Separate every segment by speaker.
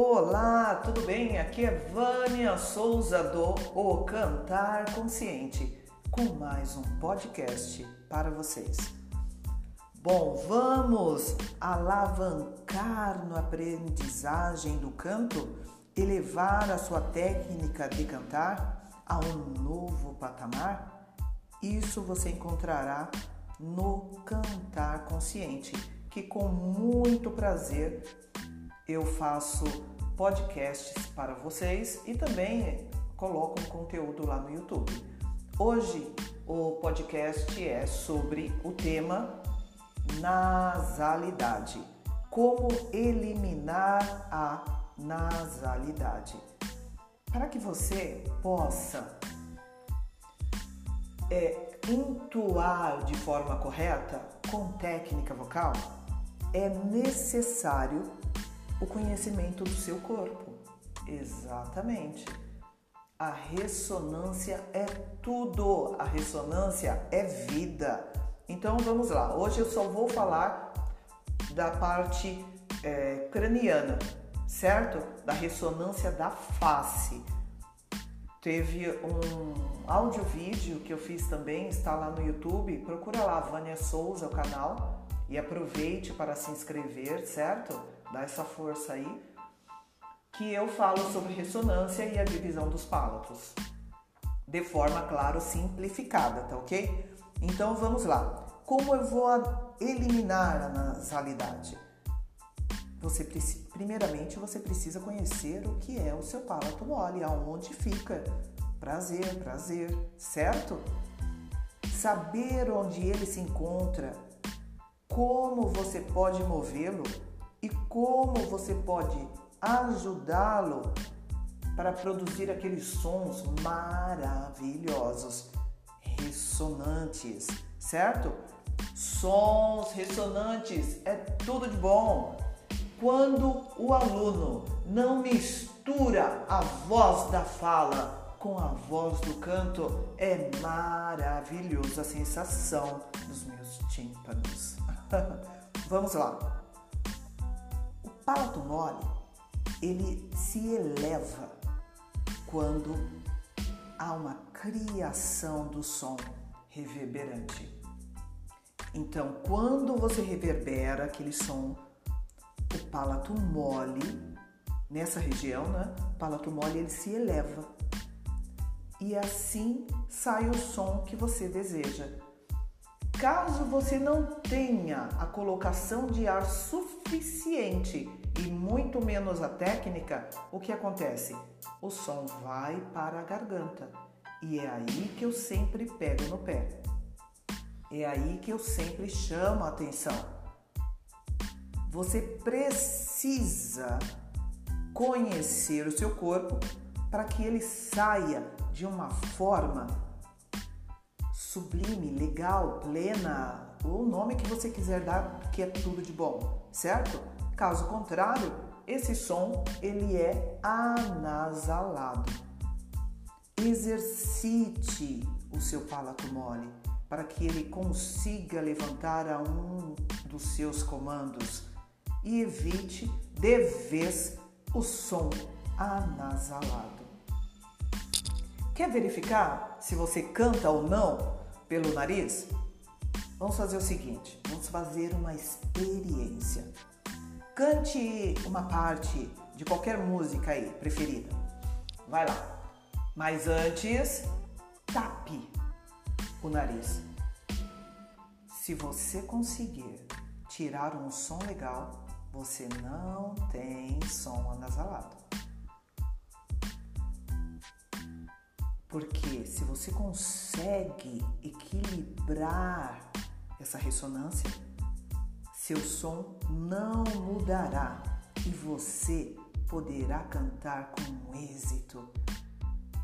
Speaker 1: Olá, tudo bem? Aqui é Vânia Souza do O Cantar Consciente, com mais um podcast para vocês. Bom, vamos alavancar na aprendizagem do canto e levar a sua técnica de cantar a um novo patamar? Isso você encontrará no Cantar Consciente, que com muito prazer eu faço podcasts para vocês e também coloco um conteúdo lá no YouTube. Hoje o podcast é sobre o tema nasalidade. Como eliminar a nasalidade. Para que você possa é, entoar de forma correta com técnica vocal, é necessário o conhecimento do seu corpo. Exatamente. A ressonância é tudo. A ressonância é vida. Então vamos lá. Hoje eu só vou falar da parte é, craniana, certo? Da ressonância da face. Teve um áudio-vídeo que eu fiz também, está lá no YouTube. Procura lá, Vânia Souza, o canal, e aproveite para se inscrever, certo? Dá essa força aí. Que eu falo sobre ressonância e a divisão dos pálatos. De forma, claro, simplificada, tá ok? Então vamos lá. Como eu vou eliminar a nasalidade? Você primeiramente você precisa conhecer o que é o seu palato mole, aonde fica. Prazer, prazer, certo? Saber onde ele se encontra, como você pode movê-lo e como você pode ajudá-lo para produzir aqueles sons maravilhosos, ressonantes, certo? Sons ressonantes é tudo de bom. Quando o aluno não mistura a voz da fala com a voz do canto, é maravilhosa a sensação dos meus tímpanos. Vamos lá palato mole, ele se eleva quando há uma criação do som reverberante. Então, quando você reverbera aquele som, o palato mole, nessa região, né? O palato mole ele se eleva. E assim sai o som que você deseja. Caso você não tenha a colocação de ar suficiente e muito menos a técnica, o que acontece? O som vai para a garganta. E é aí que eu sempre pego no pé. É aí que eu sempre chamo a atenção. Você precisa conhecer o seu corpo para que ele saia de uma forma sublime, legal, plena, o nome que você quiser dar, que é tudo de bom, certo? Caso contrário, esse som ele é anasalado. Exercite o seu palato mole para que ele consiga levantar a um dos seus comandos e evite de vez o som anasalado. Quer verificar se você canta ou não pelo nariz? Vamos fazer o seguinte: vamos fazer uma experiência. Cante uma parte de qualquer música aí preferida. Vai lá. Mas antes, tape o nariz. Se você conseguir tirar um som legal, você não tem som anasalado. Porque se você consegue equilibrar essa ressonância, seu som não mudará e você poderá cantar com êxito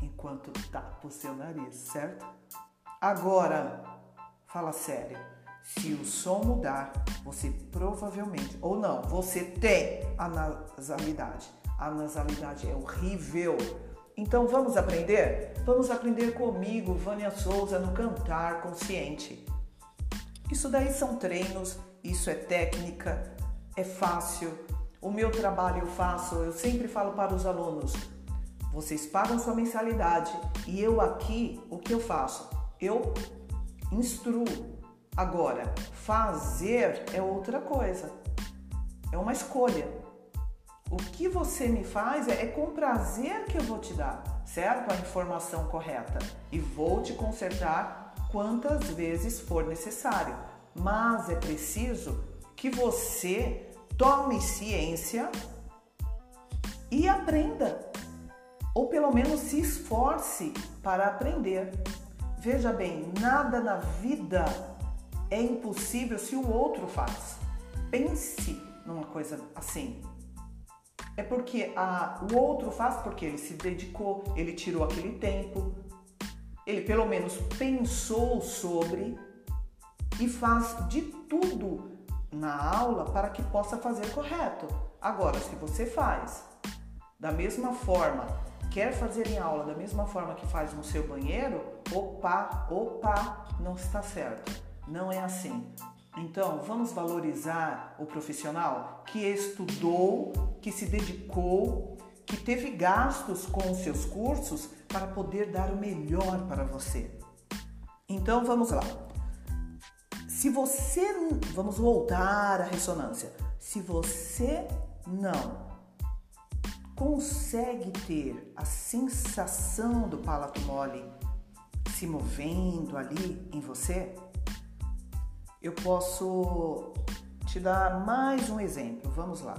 Speaker 1: enquanto tapa o seu nariz, certo? Agora, fala sério. Se o som mudar, você provavelmente, ou não, você tem a nasalidade. A nasalidade é horrível então vamos aprender? Vamos aprender comigo, Vânia Souza, no Cantar Consciente. Isso daí são treinos, isso é técnica, é fácil. O meu trabalho eu faço, eu sempre falo para os alunos: vocês pagam sua mensalidade e eu aqui, o que eu faço? Eu instruo. Agora, fazer é outra coisa, é uma escolha. O que você me faz é, é com prazer que eu vou te dar, certo? A informação correta e vou te consertar quantas vezes for necessário. Mas é preciso que você tome ciência e aprenda, ou pelo menos se esforce para aprender. Veja bem, nada na vida é impossível se o outro faz. Pense numa coisa assim. É porque a, o outro faz porque ele se dedicou, ele tirou aquele tempo, ele pelo menos pensou sobre e faz de tudo na aula para que possa fazer correto. Agora, se você faz da mesma forma, quer fazer em aula da mesma forma que faz no seu banheiro, opa, opa, não está certo. Não é assim. Então, vamos valorizar o profissional que estudou, que se dedicou, que teve gastos com os seus cursos para poder dar o melhor para você. Então, vamos lá. Se você, vamos voltar à ressonância. Se você não consegue ter a sensação do palato mole se movendo ali em você, eu posso te dar mais um exemplo. Vamos lá.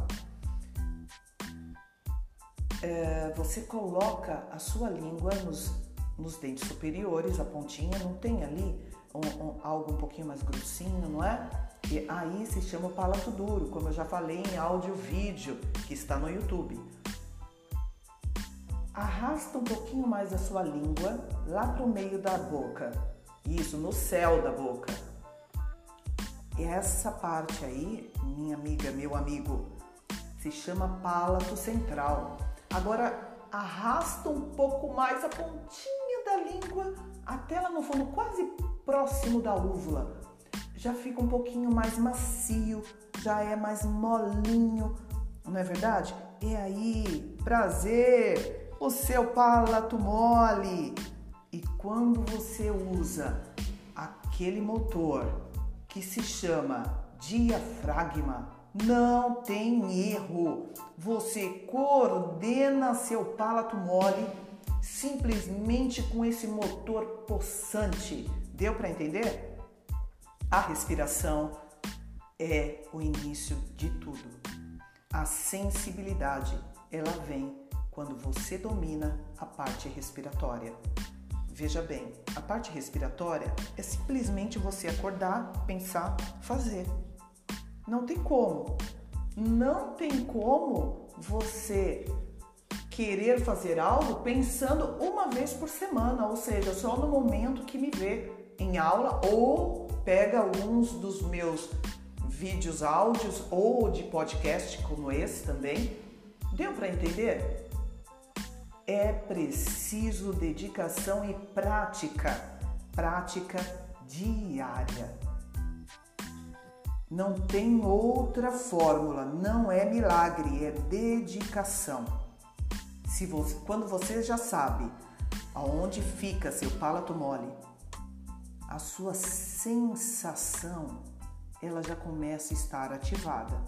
Speaker 1: É, você coloca a sua língua nos, nos dentes superiores, a pontinha, não tem ali um, um, algo um pouquinho mais grossinho, não é? E aí se chama palato duro, como eu já falei em áudio vídeo que está no YouTube. Arrasta um pouquinho mais a sua língua lá para o meio da boca. Isso, no céu da boca. Essa parte aí, minha amiga, meu amigo, se chama palato central. Agora arrasta um pouco mais a pontinha da língua até lá no fundo, quase próximo da úvula. Já fica um pouquinho mais macio, já é mais molinho, não é verdade? E aí, prazer, o seu palato mole. E quando você usa aquele motor que se chama diafragma, não tem erro. Você coordena seu palato mole simplesmente com esse motor possante. Deu para entender? A respiração é o início de tudo. A sensibilidade, ela vem quando você domina a parte respiratória. Veja bem, a parte respiratória é simplesmente você acordar, pensar, fazer. Não tem como. Não tem como você querer fazer algo pensando uma vez por semana, ou seja, só no momento que me vê em aula ou pega alguns dos meus vídeos áudios ou de podcast como esse também. Deu para entender? É preciso dedicação e prática, prática diária. Não tem outra fórmula, não é milagre, é dedicação. Se você, quando você já sabe aonde fica seu palato mole, a sua sensação ela já começa a estar ativada.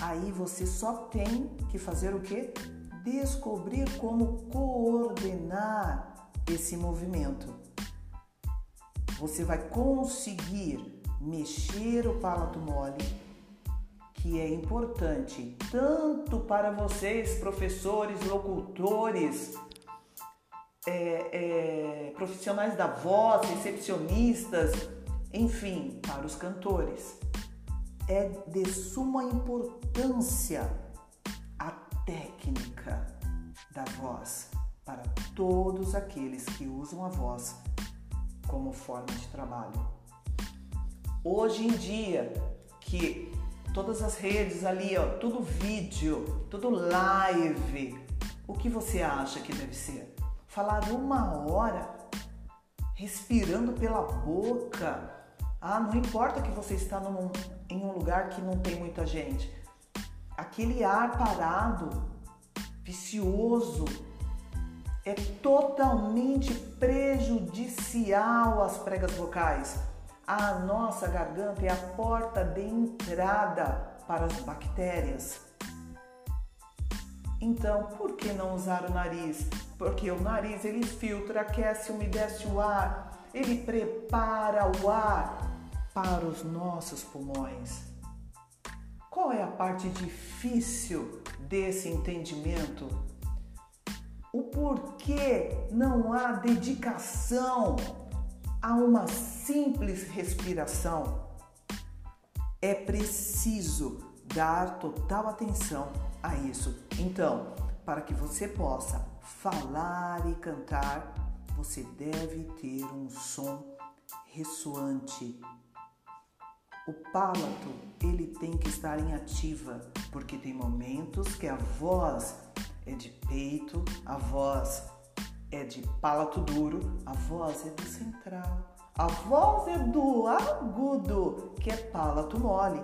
Speaker 1: Aí você só tem que fazer o que? Descobrir como coordenar esse movimento. Você vai conseguir mexer o palato mole, que é importante tanto para vocês, professores, locutores, é, é, profissionais da voz, recepcionistas, enfim, para os cantores. É de suma importância a técnica da voz para todos aqueles que usam a voz como forma de trabalho. Hoje em dia, que todas as redes ali, ó, tudo vídeo, tudo live, o que você acha que deve ser? Falar uma hora respirando pela boca. Ah, não importa que você está num, em um lugar que não tem muita gente. aquele ar parado, vicioso, é totalmente prejudicial às pregas vocais. A nossa garganta é a porta de entrada para as bactérias. Então, por que não usar o nariz? Porque o nariz ele filtra, aquece, umedece o ar, ele prepara o ar para os nossos pulmões. Qual é a parte difícil desse entendimento? O porquê não há dedicação a uma simples respiração? É preciso dar total atenção a isso. Então, para que você possa falar e cantar, você deve ter um som ressoante. O palato, ele tem que estar em ativa, porque tem momentos que a voz é de peito, a voz é de palato duro, a voz é do central. A voz é do agudo, que é palato mole.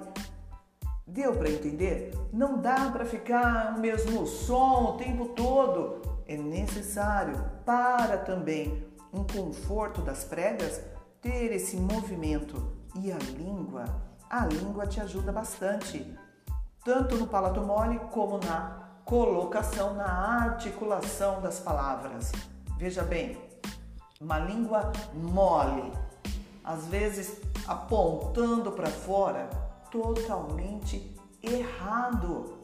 Speaker 1: Deu para entender? Não dá para ficar o mesmo som o tempo todo. É necessário para também um conforto das pregas ter esse movimento e a língua. A língua te ajuda bastante, tanto no palato mole como na colocação, na articulação das palavras. Veja bem, uma língua mole, às vezes apontando para fora, totalmente errado.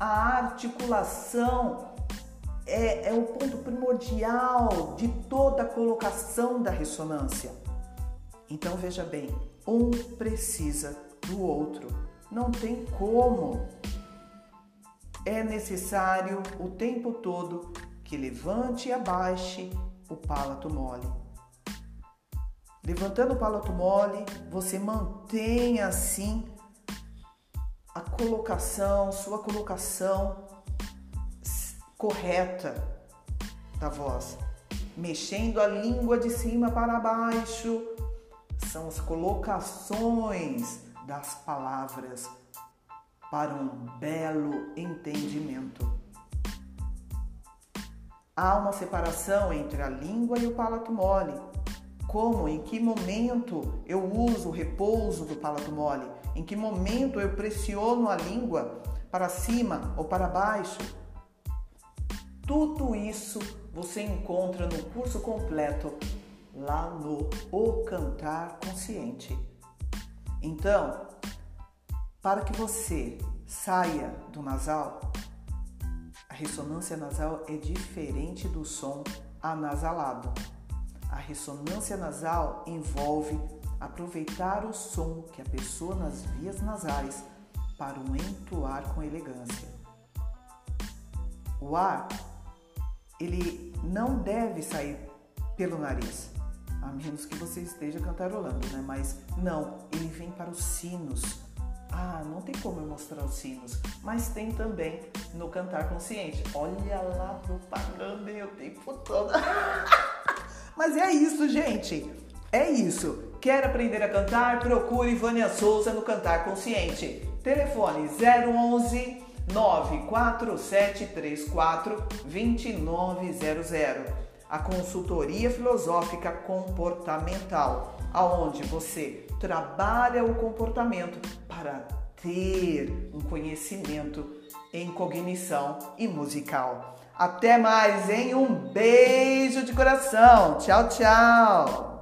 Speaker 1: A articulação é, é o ponto primordial de toda a colocação da ressonância. Então veja bem, um precisa do outro. Não tem como. É necessário o tempo todo que levante e abaixe o palato mole. Levantando o palato mole, você mantém assim a colocação, sua colocação correta da voz. Mexendo a língua de cima para baixo, são as colocações das palavras para um belo entendimento. Há uma separação entre a língua e o palato mole. Como, em que momento eu uso o repouso do palato mole? Em que momento eu pressiono a língua para cima ou para baixo? Tudo isso você encontra no curso completo lá no O Cantar Consciente. Então, para que você saia do nasal, a ressonância nasal é diferente do som anasalado. A ressonância nasal envolve aproveitar o som que a pessoa nas vias nasais para o entoar com elegância. O ar, ele não deve sair pelo nariz, a menos que você esteja cantarolando, né? Mas não, ele vem para os sinos. Ah, não tem como eu mostrar os sinos, mas tem também no Cantar Consciente. Olha lá, propaganda o tempo todo. mas é isso, gente. É isso. Quer aprender a cantar? Procure Vânia Souza no Cantar Consciente. Telefone 011 94734 2900. A consultoria filosófica comportamental, aonde você trabalha o comportamento para ter um conhecimento em cognição e musical. Até mais, hein? Um beijo de coração. Tchau, tchau.